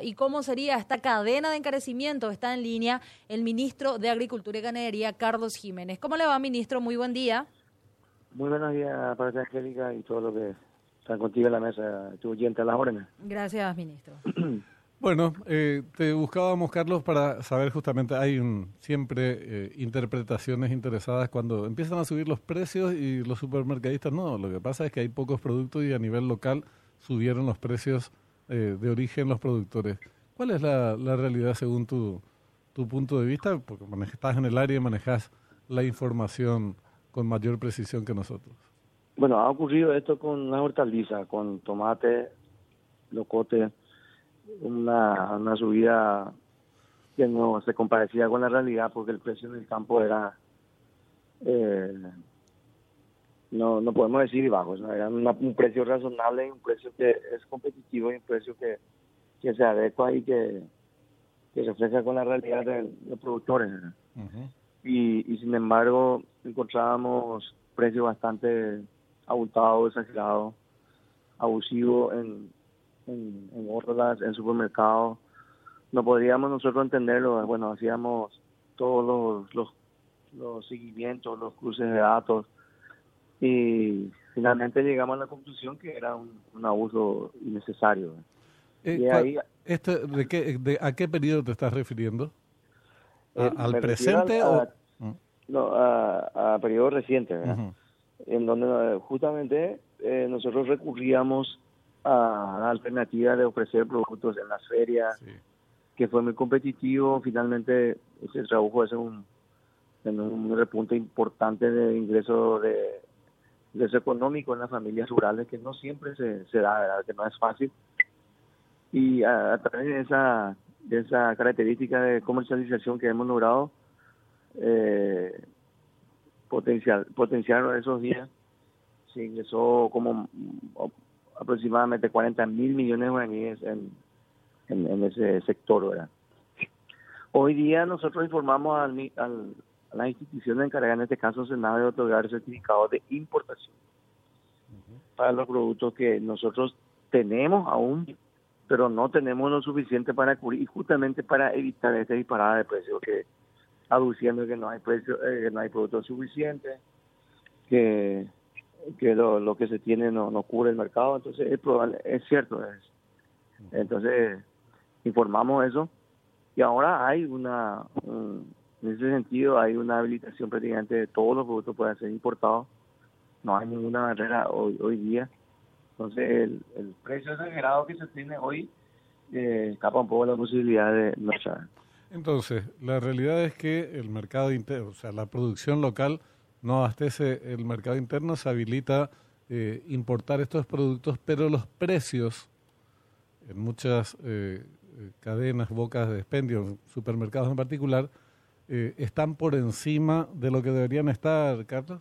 y cómo sería esta cadena de encarecimiento. Está en línea el ministro de Agricultura y Ganadería, Carlos Jiménez. ¿Cómo le va, ministro? Muy buen día. Muy buenos días para Angélica y todo lo que están contigo en la mesa, tu oyente a las órdenes. Gracias, ministro. Bueno, eh, te buscábamos, Carlos, para saber justamente, hay un, siempre eh, interpretaciones interesadas cuando empiezan a subir los precios y los supermercadistas no. Lo que pasa es que hay pocos productos y a nivel local subieron los precios eh, de origen los productores. ¿Cuál es la, realidad según tu, tu punto de vista? Porque estás en el área y manejas la información con mayor precisión que nosotros. Bueno, ha ocurrido esto con la hortaliza, con tomate, locote, una, una subida que no se comparecía con la realidad porque el precio en el campo era eh, no, no podemos decir bajo, era un precio razonable, un precio que es competitivo y un precio que, que se adecua y que, que refleja con la realidad de los productores. y, y sin embargo encontrábamos precios bastante abultados, exagerados, abusivos en, en, en en supermercados. No podríamos nosotros entenderlo, bueno, hacíamos todos los, los, los seguimientos, los cruces de datos, y finalmente llegamos a la conclusión que era un, abuso innecesario. Eh, de qué, ¿A qué periodo te estás refiriendo? Eh, ¿Al presente o...? No, a, periodo reciente, en donde eh, justamente nosotros recurríamos a la alternativa de ofrecer productos en las ferias, que fue muy competitivo, finalmente se tradujo eso un, en un repunte importante de ingreso de ingreso económico en las familias rurales que no siempre se, se da, ¿verdad? que no es fácil. Y a, través de esa, de esa característica de comercialización que hemos logrado, eh, potencial, potenciar esos días, se ingresó como aproximadamente 40 mil millones de guaraníes en, en, ese sector. ¿verdad? Hoy día nosotros informamos al, al, la institución encargada, en este caso Senado, de otorgar certificados de importación para los productos que nosotros tenemos aún, pero no tenemos lo suficiente para cubrir y justamente para evitar esta disparada de precios que aduciendo que no hay precio, eh, no hay productos suficientes, que que lo, que se tiene no, no cubre el mercado, entonces es probable, es cierto, es. entonces informamos eso. Y ahora hay una en ese sentido hay una habilitación prácticamente de todos los productos pueden ser importados. No hay ninguna barrera hoy, día. Entonces el, el precio exagerado que se tiene hoy eh, escapa un poco la posibilidad de nuestra. Entonces, la realidad es que el mercado interno, o sea, la producción local no abastece el mercado interno, se habilita eh, importar estos productos, pero los precios en muchas eh, cadenas, bocas de expendio, supermercados en particular, eh, están por encima de lo que deberían estar, Carlos?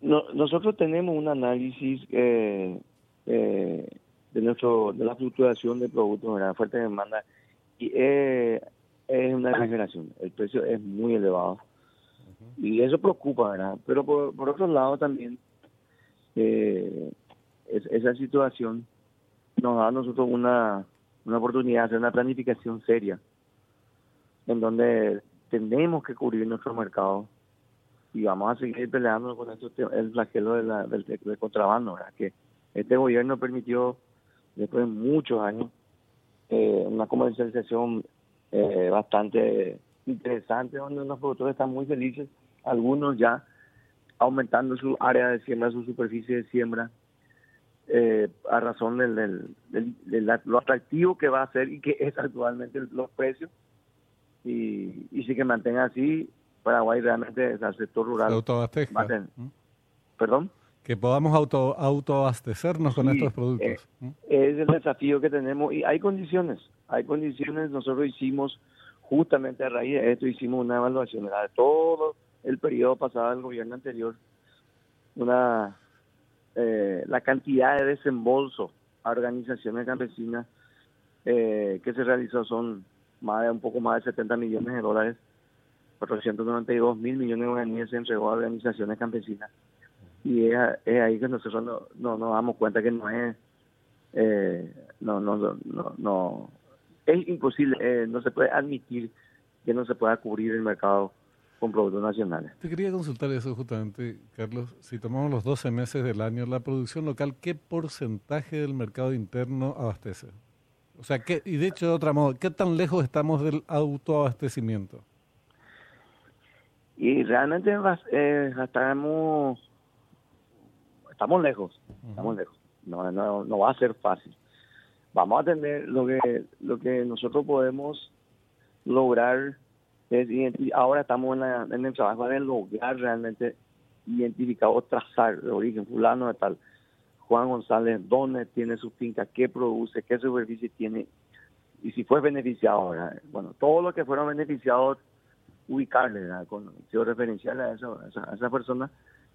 No, nosotros tenemos un análisis eh, eh, de nuestro de la fluctuación de productos, la fuerte demanda, y es una exageración. El precio es muy elevado y eso preocupa, ¿verdad? Pero por, por otro lado también esa situación nos da a nosotros una, una oportunidad de hacer una planificación seria en donde tenemos que cubrir nuestro mercado y vamos a seguir peleando con esto, el flagelo de la, del, contrabando, que este gobierno permitió, después de muchos años, eh, una comercialización eh, bastante interesante, donde los productores están muy felices, algunos ya aumentando su área de siembra, su superficie de siembra, eh, a razón del, del, del, lo atractivo que va a ser y que es actualmente los precios y, y si que mantenga así, Paraguay realmente es el sector rural. Autoabastezca. ¿Perdón? Que podamos auto, autoabastecernos con estos productos. Eh, es el desafío que tenemos y hay condiciones, hay condiciones. Nosotros hicimos, justamente a raíz de esto, hicimos una evaluación de todo el periodo pasado del gobierno anterior, una eh, la cantidad de desembolso a organizaciones campesinas eh, que se realizó son más de un poco más de 70 millones de dólares, 492 mil millones de guaraníes se entregó a organizaciones campesinas. Y es, ahí que nosotros no, no nos damos cuenta que no es eh, no, no, no, no, es imposible, eh, no se puede admitir que no se pueda cubrir el mercado con productos nacionales. Te quería consultar eso justamente, Carlos. Si tomamos los 12 meses del año, la producción local, ¿qué porcentaje del mercado interno abastece? O sea, ¿qué, y de hecho, de otra modo, ¿qué tan lejos estamos del autoabastecimiento? Y realmente eh, estamos, estamos lejos, estamos lejos. No, no, no va a ser fácil. Vamos a tener lo que, lo que nosotros podemos lograr ahora estamos en, el trabajo de lograr realmente identificar o trazar de origen fulano de tal. Juan González, dónde tiene su finca, qué produce, qué superficie tiene y si fue beneficiado. ahora Bueno, todos los que fueron beneficiados, ubicarle con referencial a, eso, a, esa, persona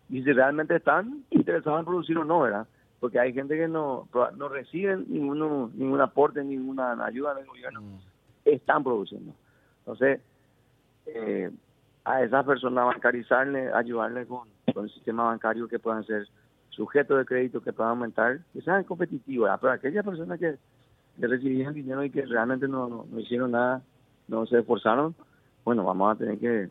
y si realmente están interesados en producir o no, ¿verdad? Porque hay gente que no, no reciben ninguno, ningún aporte, ninguna ayuda del gobierno, mm. están produciendo. Entonces, eh, a esas personas bancarizarle, ayudarle con, el sistema bancario que puedan ser sujetos de crédito que puedan aumentar, que sean competitivos. Pero aquellas personas que, que recibían dinero y que realmente no, no, hicieron nada, no se esforzaron, bueno, vamos a tener que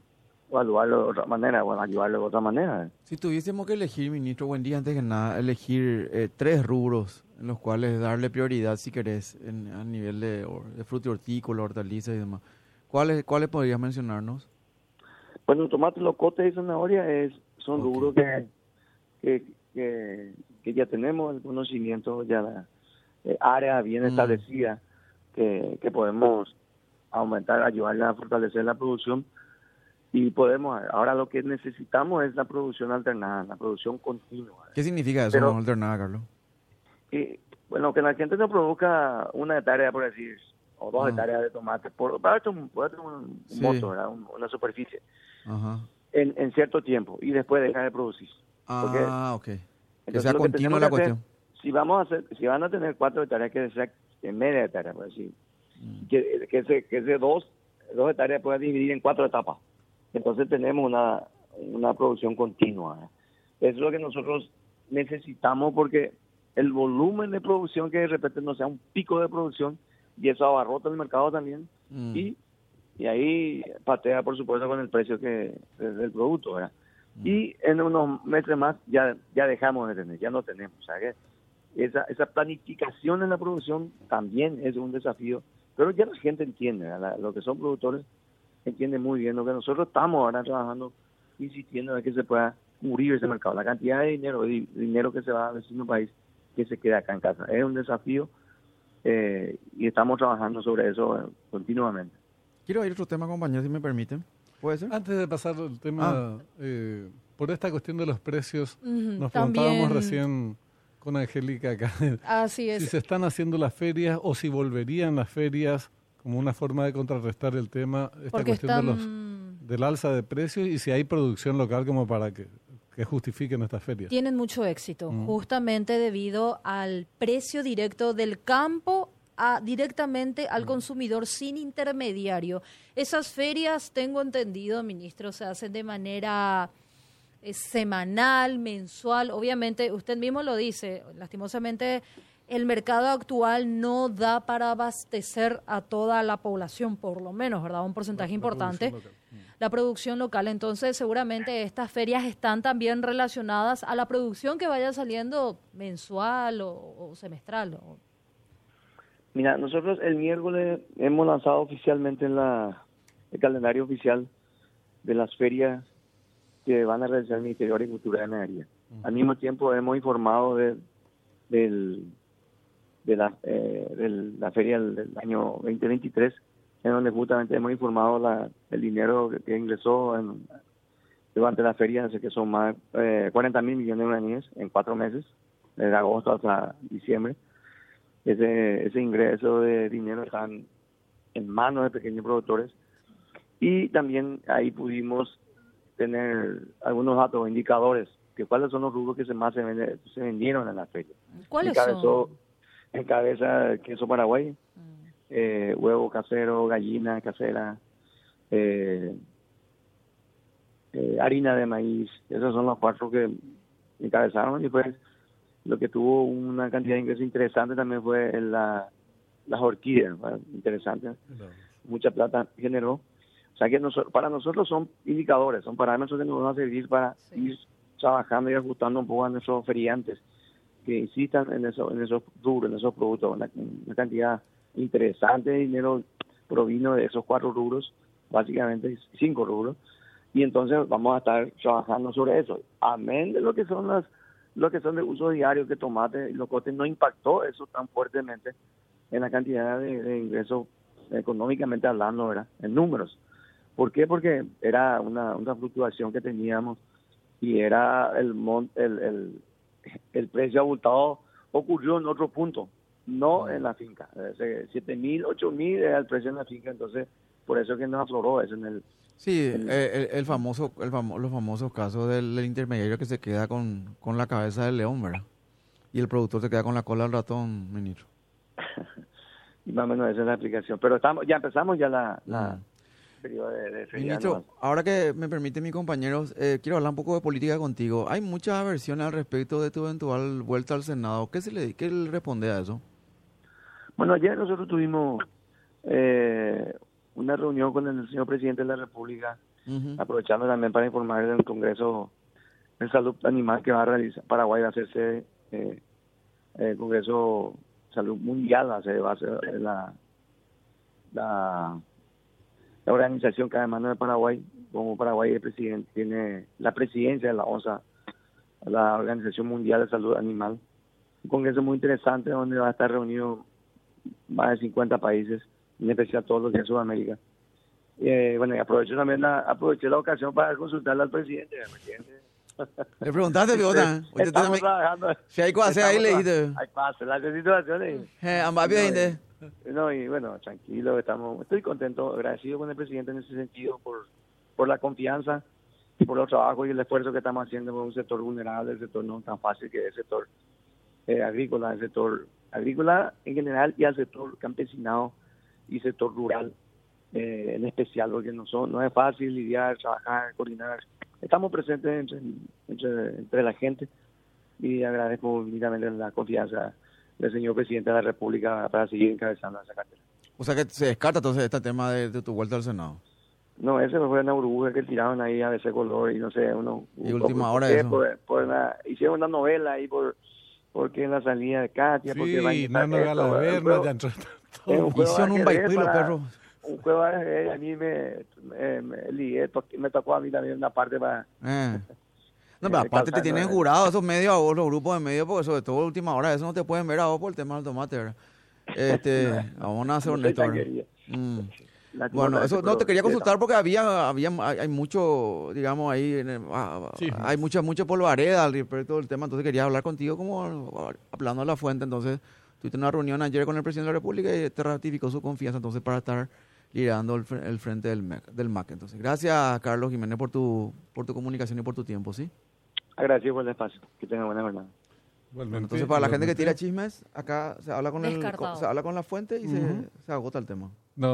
evaluarlo de otra manera, bueno, ayudarlo de otra manera. Si tuviésemos que elegir, ministro, buen día, antes que nada, elegir eh, tres rubros en los cuales darle prioridad, si querés, en, a nivel de, de fruto y hortícola, hortalizas y demás. ¿Cuáles, ¿Cuáles podrías mencionarnos? Bueno, tomate, locote y zanahoria es, son rubros que, que, ya tenemos el conocimiento, ya la eh, área bien mm. establecida que, que podemos aumentar, ayudarle a fortalecer la producción y podemos, ahora lo que necesitamos es la producción alternada, la producción continua. ¿Qué significa eso, alternada, Carlos? Y, bueno, que la gente no produzca una hectárea, por decir, o dos hectáreas de tomate por, para un, un una superficie En, en, cierto tiempo y después dejar de producir. Ah, ok. Que sea continua la cuestión. si vamos a hacer, si van a tener cuatro hectáreas, que sea en media hectárea, por decir, mm. que, que, ese, que ese dos, dos hectáreas pueda dividir en cuatro etapas. Entonces tenemos una, una producción continua. Eso es lo que nosotros necesitamos porque el volumen de producción que de repente no sea un pico de producción y eso abarrota el mercado también mm. y, y ahí patea por supuesto con el precio que del producto ¿verdad? Y en unos meses más ya ya dejamos de tener ya no tenemos o sea que esa esa planificación en la producción también es un desafío pero ya la gente entiende lo que son productores entiende muy bien lo que nosotros estamos ahora trabajando insistiendo en que se pueda cubrir ese mercado la cantidad de dinero dinero que se va al vecino país que se queda acá en casa es un desafío eh, y estamos trabajando sobre eso eh, continuamente. Quiero ir otro tema, compañero, si me permiten. ¿Puede ser? Antes de pasar al tema, ah. eh, por esta cuestión de los precios, nos preguntábamos recién con Angélica acá Así es. si se están haciendo las ferias o si volverían las ferias como una forma de contrarrestar el tema, esta cuestión de los, del alza de precios y si hay producción local como para que que justifiquen estas ferias. Tienen mucho éxito, justamente debido al precio directo del campo a, directamente al consumidor sin intermediario. Esas ferias, tengo entendido, ministro, se hacen de manera eh, semanal, mensual. Obviamente, usted mismo lo dice, lastimosamente el mercado actual no da para abastecer a toda la población, por lo menos, ¿verdad? Un porcentaje importante. Mm. La producción local. Entonces, seguramente estas ferias están también relacionadas a la producción que vaya saliendo mensual o, semestral. Mira, nosotros el miércoles hemos lanzado oficialmente en la, el calendario oficial de las ferias que van a realizar el Ministerio de Agricultura y Ganadería. Al mismo tiempo hemos informado de, del de la, eh, de la feria del, año 2023, en donde justamente hemos informado la, el dinero que, ingresó en, durante la feria, que son más eh, 40 mil millones de guaraníes en cuatro meses, desde agosto hasta diciembre. Ese, ese ingreso de dinero está en manos de pequeños productores y también ahí pudimos tener algunos datos, indicadores, que cuáles son los rubros que se más se, se vendieron en la feria. ¿Cuáles son? en cabeza queso paraguay, mm. eh, huevo casero, gallina casera, eh, eh, harina de maíz. Esos son los cuatro que encabezaron y pues Lo que tuvo una cantidad de ingresos interesante también fue en la, las orquídeas, interesante. Mucha plata generó. O sea que para nosotros son indicadores, son parámetros que nos van a servir para ir trabajando y ajustando un poco a nuestros feriantes que insistan en, eso, en esos rubros, en esos productos. Una, una cantidad interesante de dinero provino de esos cuatro rubros, básicamente cinco rubros y entonces vamos a estar trabajando sobre eso. Amén de lo que son las lo que son de uso diario que tomate y locote no impactó eso tan fuertemente en la cantidad de, ingresos económicamente hablando, ¿verdad? En números. ¿Por qué? Porque era una, una fluctuación que teníamos y era el, el, el, el precio abultado ocurrió en otro punto, no en la finca. Siete mil, ocho mil era el precio en la finca, entonces por eso que nos afloró eso en el Sí, eh, el, famoso, el los famosos casos del, intermediario que se queda con, con, la cabeza del león, ¿verdad? Y el productor se queda con la cola del ratón, ministro. y más o menos esa es la aplicación. Pero estamos, ya empezamos ya la, la de, Ministro, ahora que me permite mi compañeros, eh, quiero hablar un poco de política contigo. Hay muchas aversiones al respecto de tu eventual vuelta al Senado. ¿Qué se le, qué le responde a eso? Bueno, ayer nosotros tuvimos eh, una reunión con el señor presidente de la República, aprovechando también para informar del Congreso de Salud Animal que va a realizar, Paraguay va a hacerse eh, el Congreso Salud Mundial, va a ser, va a ser la, la, organización que además de Paraguay, como Paraguay el presidente tiene la presidencia de la OSA, la Organización Mundial de Salud Animal, un congreso muy interesante donde va a estar reunido más de 50 países en especial todos los días de Sudamérica. Eh, bueno, y aprovecho también la, aproveché la ocasión para consultarle al presidente. Le preguntaste. Estamos trabajando. Si hay cosas ahí, le dijiste. Hay cosas, las situaciones. Eh, ambas bien, no, y bueno, tranquilo, estamos, estoy contento, agradecido con el presidente en ese sentido por, por la confianza y por los trabajos y el esfuerzo que estamos haciendo con un sector vulnerable, el sector no tan fácil que es el sector eh, agrícola, el sector agrícola en general y al sector campesinado y sector rural eh, en especial, porque no, son, no es fácil lidiar, trabajar, coordinar. Estamos presentes entre, entre, la gente y agradezco infinitamente la confianza del señor presidente de la República para seguir encabezando esa cartera. O sea que se descarta entonces este tema de, tu vuelta al Senado. No, ese fue una burbuja que tiraban ahí a veces color y no sé, uno... Y última hora eso. Por, hicieron una novela ahí por porque la salida de Katia, sí, porque va a no, no, la verna, ya un Hicieron un baile los perros. Un juego de a mí me, me, me, me, tocó a mí también una parte para... Eh. No, pero aparte te tienen jurado esos medios a vos, los grupos de medios, porque sobre todo última hora, eso no te pueden ver a vos por el tema del tomate, ¿verdad? Este, vamos a ser honestos. Mm. Bueno, eso no te quería consultar porque había, había, hay, mucho, digamos, ahí, ah, hay mucha, mucha polvareda al respecto del tema, entonces quería hablar contigo como hablando de la fuente, entonces tuviste una reunión ayer con el presidente de la República y te ratificó su confianza entonces para estar liderando el, frente del, del MAC. Entonces, gracias Carlos Jiménez por tu, por tu comunicación y por tu tiempo, ¿sí? Gracias por el espacio. Que tenga buena jornada. entonces, para la gente que tira chismes, acá se habla con, el, se habla con la fuente y se, se agota el tema. No.